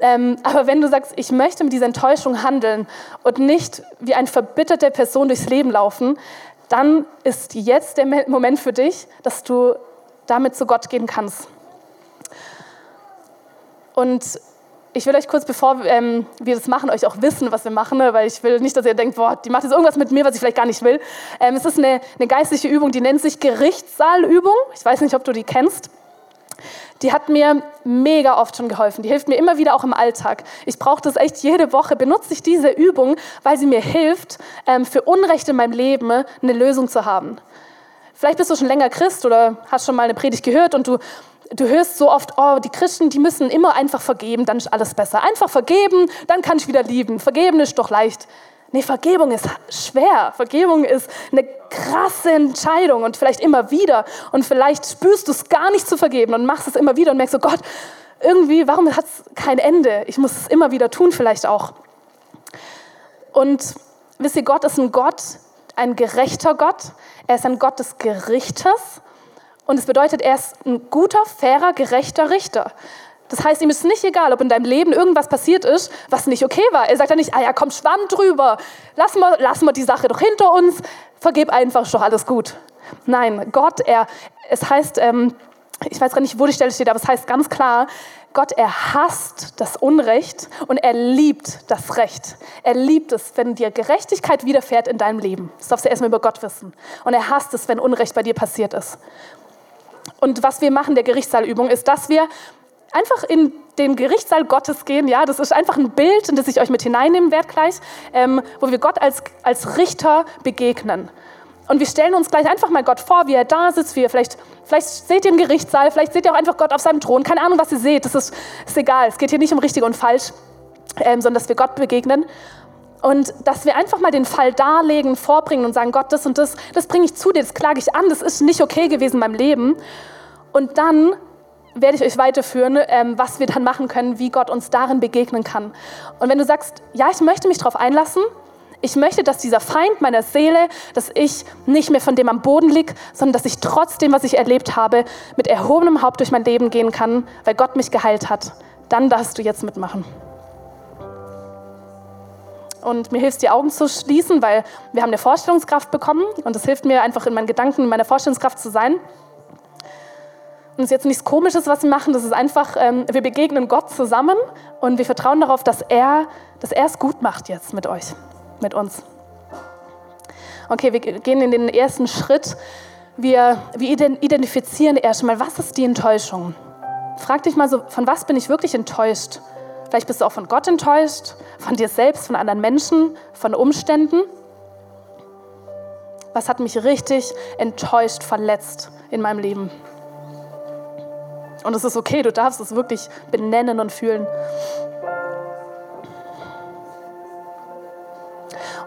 Ähm, aber wenn du sagst, ich möchte mit dieser Enttäuschung handeln und nicht wie eine verbitterte Person durchs Leben laufen, dann ist jetzt der Moment für dich, dass du damit zu Gott gehen kannst. Und ich will euch kurz, bevor ähm, wir das machen, euch auch wissen, was wir machen, ne? weil ich will nicht, dass ihr denkt, boah, die macht jetzt irgendwas mit mir, was ich vielleicht gar nicht will. Ähm, es ist eine, eine geistliche Übung, die nennt sich Gerichtssaalübung. Ich weiß nicht, ob du die kennst. Die hat mir mega oft schon geholfen. Die hilft mir immer wieder auch im Alltag. Ich brauche das echt jede Woche. Benutze ich diese Übung, weil sie mir hilft, ähm, für Unrecht in meinem Leben eine Lösung zu haben. Vielleicht bist du schon länger Christ oder hast schon mal eine Predigt gehört und du du hörst so oft, oh, die Christen, die müssen immer einfach vergeben, dann ist alles besser. Einfach vergeben, dann kann ich wieder lieben. Vergeben ist doch leicht. Nee, Vergebung ist schwer. Vergebung ist eine krasse Entscheidung und vielleicht immer wieder. Und vielleicht spürst du es gar nicht zu vergeben und machst es immer wieder und merkst so, Gott, irgendwie, warum hat es kein Ende? Ich muss es immer wieder tun, vielleicht auch. Und wisst ihr, Gott ist ein Gott, ein gerechter Gott. Er ist ein Gott des Gerichtes und es bedeutet, er ist ein guter, fairer, gerechter Richter. Das heißt, ihm ist nicht egal, ob in deinem Leben irgendwas passiert ist, was nicht okay war. Er sagt dann nicht, ah ja, komm, schwamm drüber, lass mal, lass mal die Sache doch hinter uns, vergib einfach, ist doch alles gut. Nein, Gott, er, es heißt, ähm, ich weiß gar nicht, wo die Stelle steht, aber es heißt ganz klar, Gott, er hasst das Unrecht und er liebt das Recht. Er liebt es, wenn dir Gerechtigkeit widerfährt in deinem Leben. Das darfst du erstmal über Gott wissen. Und er hasst es, wenn Unrecht bei dir passiert ist. Und was wir machen, der Gerichtssaalübung, ist, dass wir einfach in den Gerichtssaal Gottes gehen. Ja, das ist einfach ein Bild, in das ich euch mit hineinnehmen werde gleich, ähm, wo wir Gott als, als Richter begegnen. Und wir stellen uns gleich einfach mal Gott vor, wie er da sitzt, wie er vielleicht, vielleicht seht ihr im Gerichtssaal, vielleicht seht ihr auch einfach Gott auf seinem Thron. Keine Ahnung, was ihr seht, das ist, ist egal. Es geht hier nicht um richtig und falsch, ähm, sondern dass wir Gott begegnen. Und dass wir einfach mal den Fall darlegen, vorbringen und sagen, Gott, das und das, das bringe ich zu dir, das klage ich an, das ist nicht okay gewesen in meinem Leben. Und dann werde ich euch weiterführen, ähm, was wir dann machen können, wie Gott uns darin begegnen kann. Und wenn du sagst, ja, ich möchte mich darauf einlassen, ich möchte, dass dieser Feind meiner Seele, dass ich nicht mehr von dem am Boden liege, sondern dass ich trotzdem, was ich erlebt habe, mit erhobenem Haupt durch mein Leben gehen kann, weil Gott mich geheilt hat, dann darfst du jetzt mitmachen und mir hilft, die Augen zu schließen, weil wir haben eine Vorstellungskraft bekommen und es hilft mir einfach in meinen Gedanken, in meiner Vorstellungskraft zu sein. Es ist jetzt nichts Komisches, was wir machen, das ist einfach, ähm, wir begegnen Gott zusammen und wir vertrauen darauf, dass er, dass er es gut macht jetzt mit euch, mit uns. Okay, wir gehen in den ersten Schritt. Wir, wir identifizieren erstmal, was ist die Enttäuschung? Frag dich mal so, von was bin ich wirklich enttäuscht? Vielleicht bist du auch von Gott enttäuscht, von dir selbst, von anderen Menschen, von Umständen. Was hat mich richtig enttäuscht, verletzt in meinem Leben? Und es ist okay, du darfst es wirklich benennen und fühlen.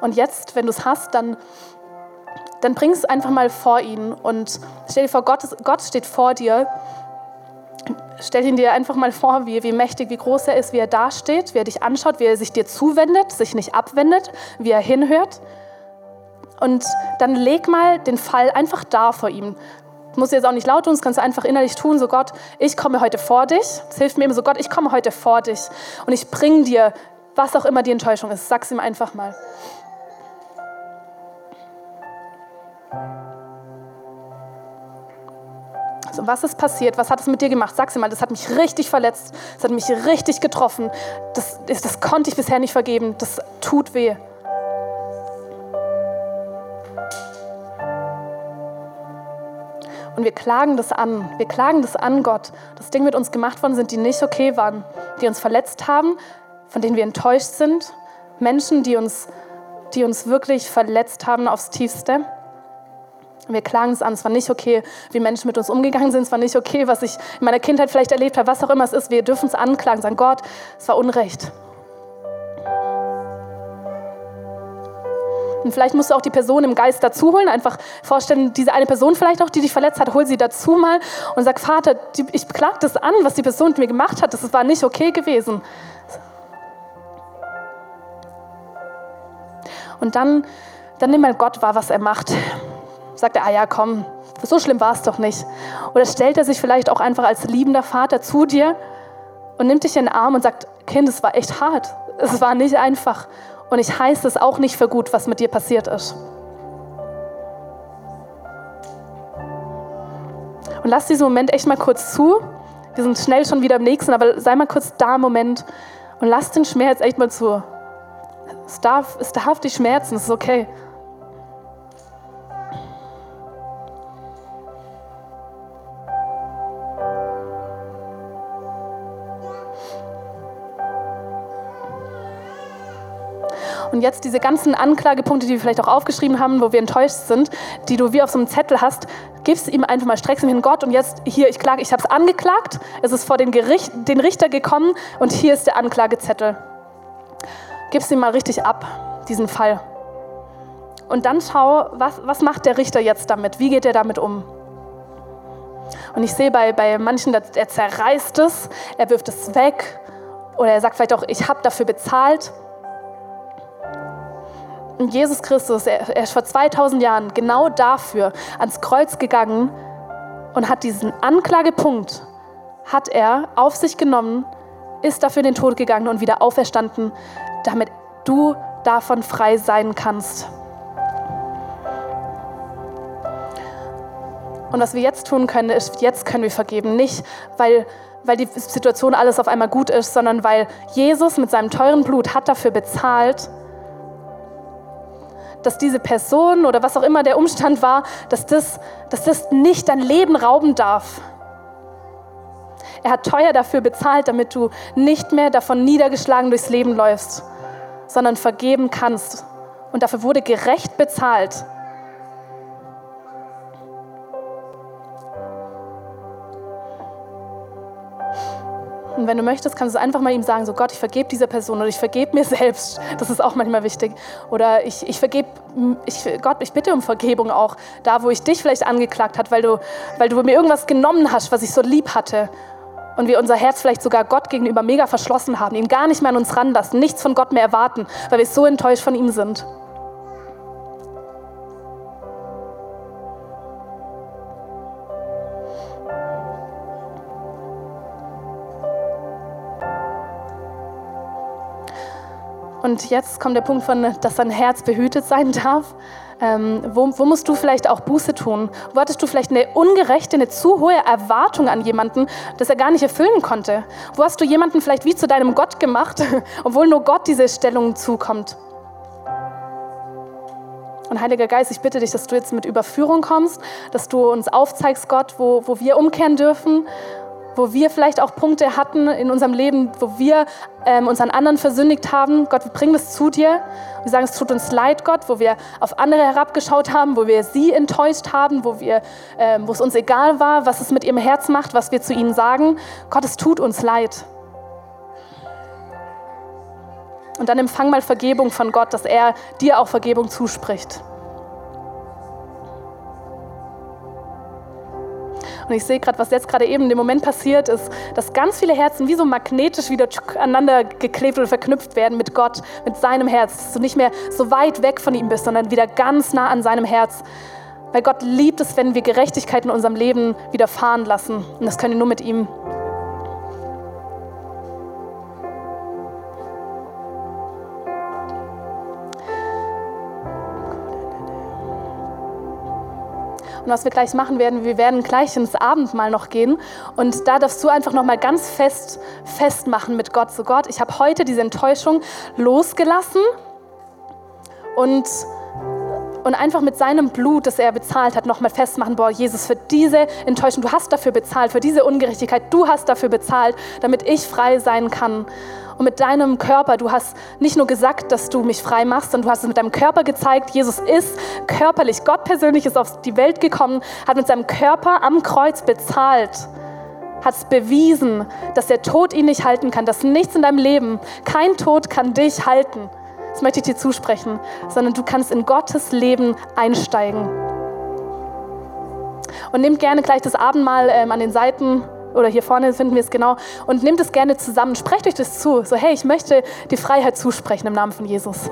Und jetzt, wenn du es hast, dann, dann bring es einfach mal vor ihn und stell dir vor, Gott, Gott steht vor dir Stell ihn dir einfach mal vor, wie, wie mächtig, wie groß er ist, wie er dasteht, wie er dich anschaut, wie er sich dir zuwendet, sich nicht abwendet, wie er hinhört. Und dann leg mal den Fall einfach da vor ihm. Du musst jetzt auch nicht laut tun, das kannst du einfach innerlich tun. So Gott, ich komme heute vor dich. Das hilft mir immer so, Gott, ich komme heute vor dich. Und ich bringe dir, was auch immer die Enttäuschung ist. Sag's ihm einfach mal. So, was ist passiert? Was hat es mit dir gemacht? Sag's mal, das hat mich richtig verletzt. Das hat mich richtig getroffen. Das, das konnte ich bisher nicht vergeben. Das tut weh. Und wir klagen das an. Wir klagen das an, Gott. Das Ding mit uns gemacht worden sind, die nicht okay waren, die uns verletzt haben, von denen wir enttäuscht sind. Menschen, die uns, die uns wirklich verletzt haben aufs Tiefste. Wir klagen es an, es war nicht okay, wie Menschen mit uns umgegangen sind, es war nicht okay, was ich in meiner Kindheit vielleicht erlebt habe, was auch immer es ist. Wir dürfen es anklagen, sagen, Gott, es war Unrecht. Und vielleicht musst du auch die Person im Geist dazu holen, einfach vorstellen, diese eine Person vielleicht auch, die dich verletzt hat, hol sie dazu mal und sag, Vater, ich klage das an, was die Person mit mir gemacht hat, das war nicht okay gewesen. Und dann, dann nimm mal Gott wahr, was er macht sagt er, ah ja, komm, so schlimm war es doch nicht. Oder stellt er sich vielleicht auch einfach als liebender Vater zu dir und nimmt dich in den Arm und sagt, Kind, es war echt hart. Es war nicht einfach. Und ich heiße es auch nicht für gut, was mit dir passiert ist. Und lass diesen Moment echt mal kurz zu. Wir sind schnell schon wieder im nächsten, aber sei mal kurz da im Moment und lass den Schmerz echt mal zu. Es darf, es darf dich schmerzen, es ist okay. Und jetzt diese ganzen Anklagepunkte, die wir vielleicht auch aufgeschrieben haben, wo wir enttäuscht sind, die du wie auf so einem Zettel hast, gibst ihm einfach mal, streckst ihm hin Gott und jetzt hier, ich klage, ich habe es angeklagt, es ist vor den, Gericht, den Richter gekommen und hier ist der Anklagezettel. Gibst ihm mal richtig ab, diesen Fall. Und dann schau, was, was macht der Richter jetzt damit? Wie geht er damit um? Und ich sehe bei, bei manchen, er zerreißt es, er wirft es weg oder er sagt vielleicht auch, ich habe dafür bezahlt. Und Jesus Christus, er, er ist vor 2000 Jahren genau dafür ans Kreuz gegangen und hat diesen Anklagepunkt, hat er auf sich genommen, ist dafür in den Tod gegangen und wieder auferstanden, damit du davon frei sein kannst. Und was wir jetzt tun können, ist, jetzt können wir vergeben. Nicht, weil, weil die Situation alles auf einmal gut ist, sondern weil Jesus mit seinem teuren Blut hat dafür bezahlt, dass diese Person oder was auch immer der Umstand war, dass das, dass das nicht dein Leben rauben darf. Er hat teuer dafür bezahlt, damit du nicht mehr davon niedergeschlagen durchs Leben läufst, sondern vergeben kannst. Und dafür wurde gerecht bezahlt. Und wenn du möchtest, kannst du einfach mal ihm sagen, so Gott, ich vergebe dieser Person oder ich vergebe mir selbst. Das ist auch manchmal wichtig. Oder ich, ich vergebe, ich, Gott, ich bitte um Vergebung auch da, wo ich dich vielleicht angeklagt habe, weil du, weil du mir irgendwas genommen hast, was ich so lieb hatte. Und wir unser Herz vielleicht sogar Gott gegenüber mega verschlossen haben, ihn gar nicht mehr an uns ranlassen, nichts von Gott mehr erwarten, weil wir so enttäuscht von ihm sind. Und jetzt kommt der Punkt von, dass dein Herz behütet sein darf. Ähm, wo, wo, musst du vielleicht auch Buße tun? Wo hattest du vielleicht eine ungerechte, eine zu hohe Erwartung an jemanden, das er gar nicht erfüllen konnte? Wo hast du jemanden vielleicht wie zu deinem Gott gemacht, obwohl nur Gott diese Stellung zukommt? Und Heiliger Geist, ich bitte dich, dass du jetzt mit Überführung kommst, dass du uns aufzeigst, Gott, wo, wo wir umkehren dürfen wo wir vielleicht auch Punkte hatten in unserem Leben, wo wir ähm, uns an anderen versündigt haben. Gott, wir bringen das zu dir. Wir sagen, es tut uns leid, Gott, wo wir auf andere herabgeschaut haben, wo wir sie enttäuscht haben, wo, wir, ähm, wo es uns egal war, was es mit ihrem Herz macht, was wir zu ihnen sagen. Gott, es tut uns leid. Und dann empfang mal Vergebung von Gott, dass er dir auch Vergebung zuspricht. Und ich sehe gerade, was jetzt gerade eben in dem Moment passiert ist, dass ganz viele Herzen wie so magnetisch wieder aneinander geklebt oder verknüpft werden mit Gott, mit seinem Herz. Dass du nicht mehr so weit weg von ihm bist, sondern wieder ganz nah an seinem Herz. Weil Gott liebt es, wenn wir Gerechtigkeit in unserem Leben widerfahren lassen. Und das können wir nur mit ihm. Und was wir gleich machen werden, wir werden gleich ins Abendmahl noch gehen. Und da darfst du einfach noch mal ganz fest festmachen mit Gott. So Gott, ich habe heute diese Enttäuschung losgelassen und und einfach mit seinem Blut, das er bezahlt hat, nochmal festmachen, boah, Jesus, für diese Enttäuschung, du hast dafür bezahlt, für diese Ungerechtigkeit, du hast dafür bezahlt, damit ich frei sein kann. Und mit deinem Körper, du hast nicht nur gesagt, dass du mich frei machst, sondern du hast es mit deinem Körper gezeigt. Jesus ist körperlich, Gott persönlich ist auf die Welt gekommen, hat mit seinem Körper am Kreuz bezahlt, hat es bewiesen, dass der Tod ihn nicht halten kann, dass nichts in deinem Leben, kein Tod kann dich halten. Das möchte ich dir zusprechen, sondern du kannst in Gottes Leben einsteigen. Und nehmt gerne gleich das Abendmahl ähm, an den Seiten oder hier vorne finden wir es genau. Und nehmt es gerne zusammen. Sprecht euch das zu. So, hey, ich möchte die Freiheit zusprechen im Namen von Jesus.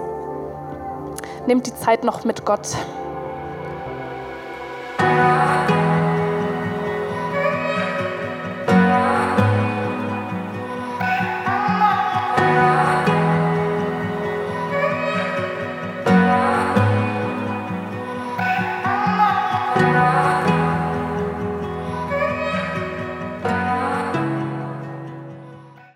Nehmt die Zeit noch mit Gott.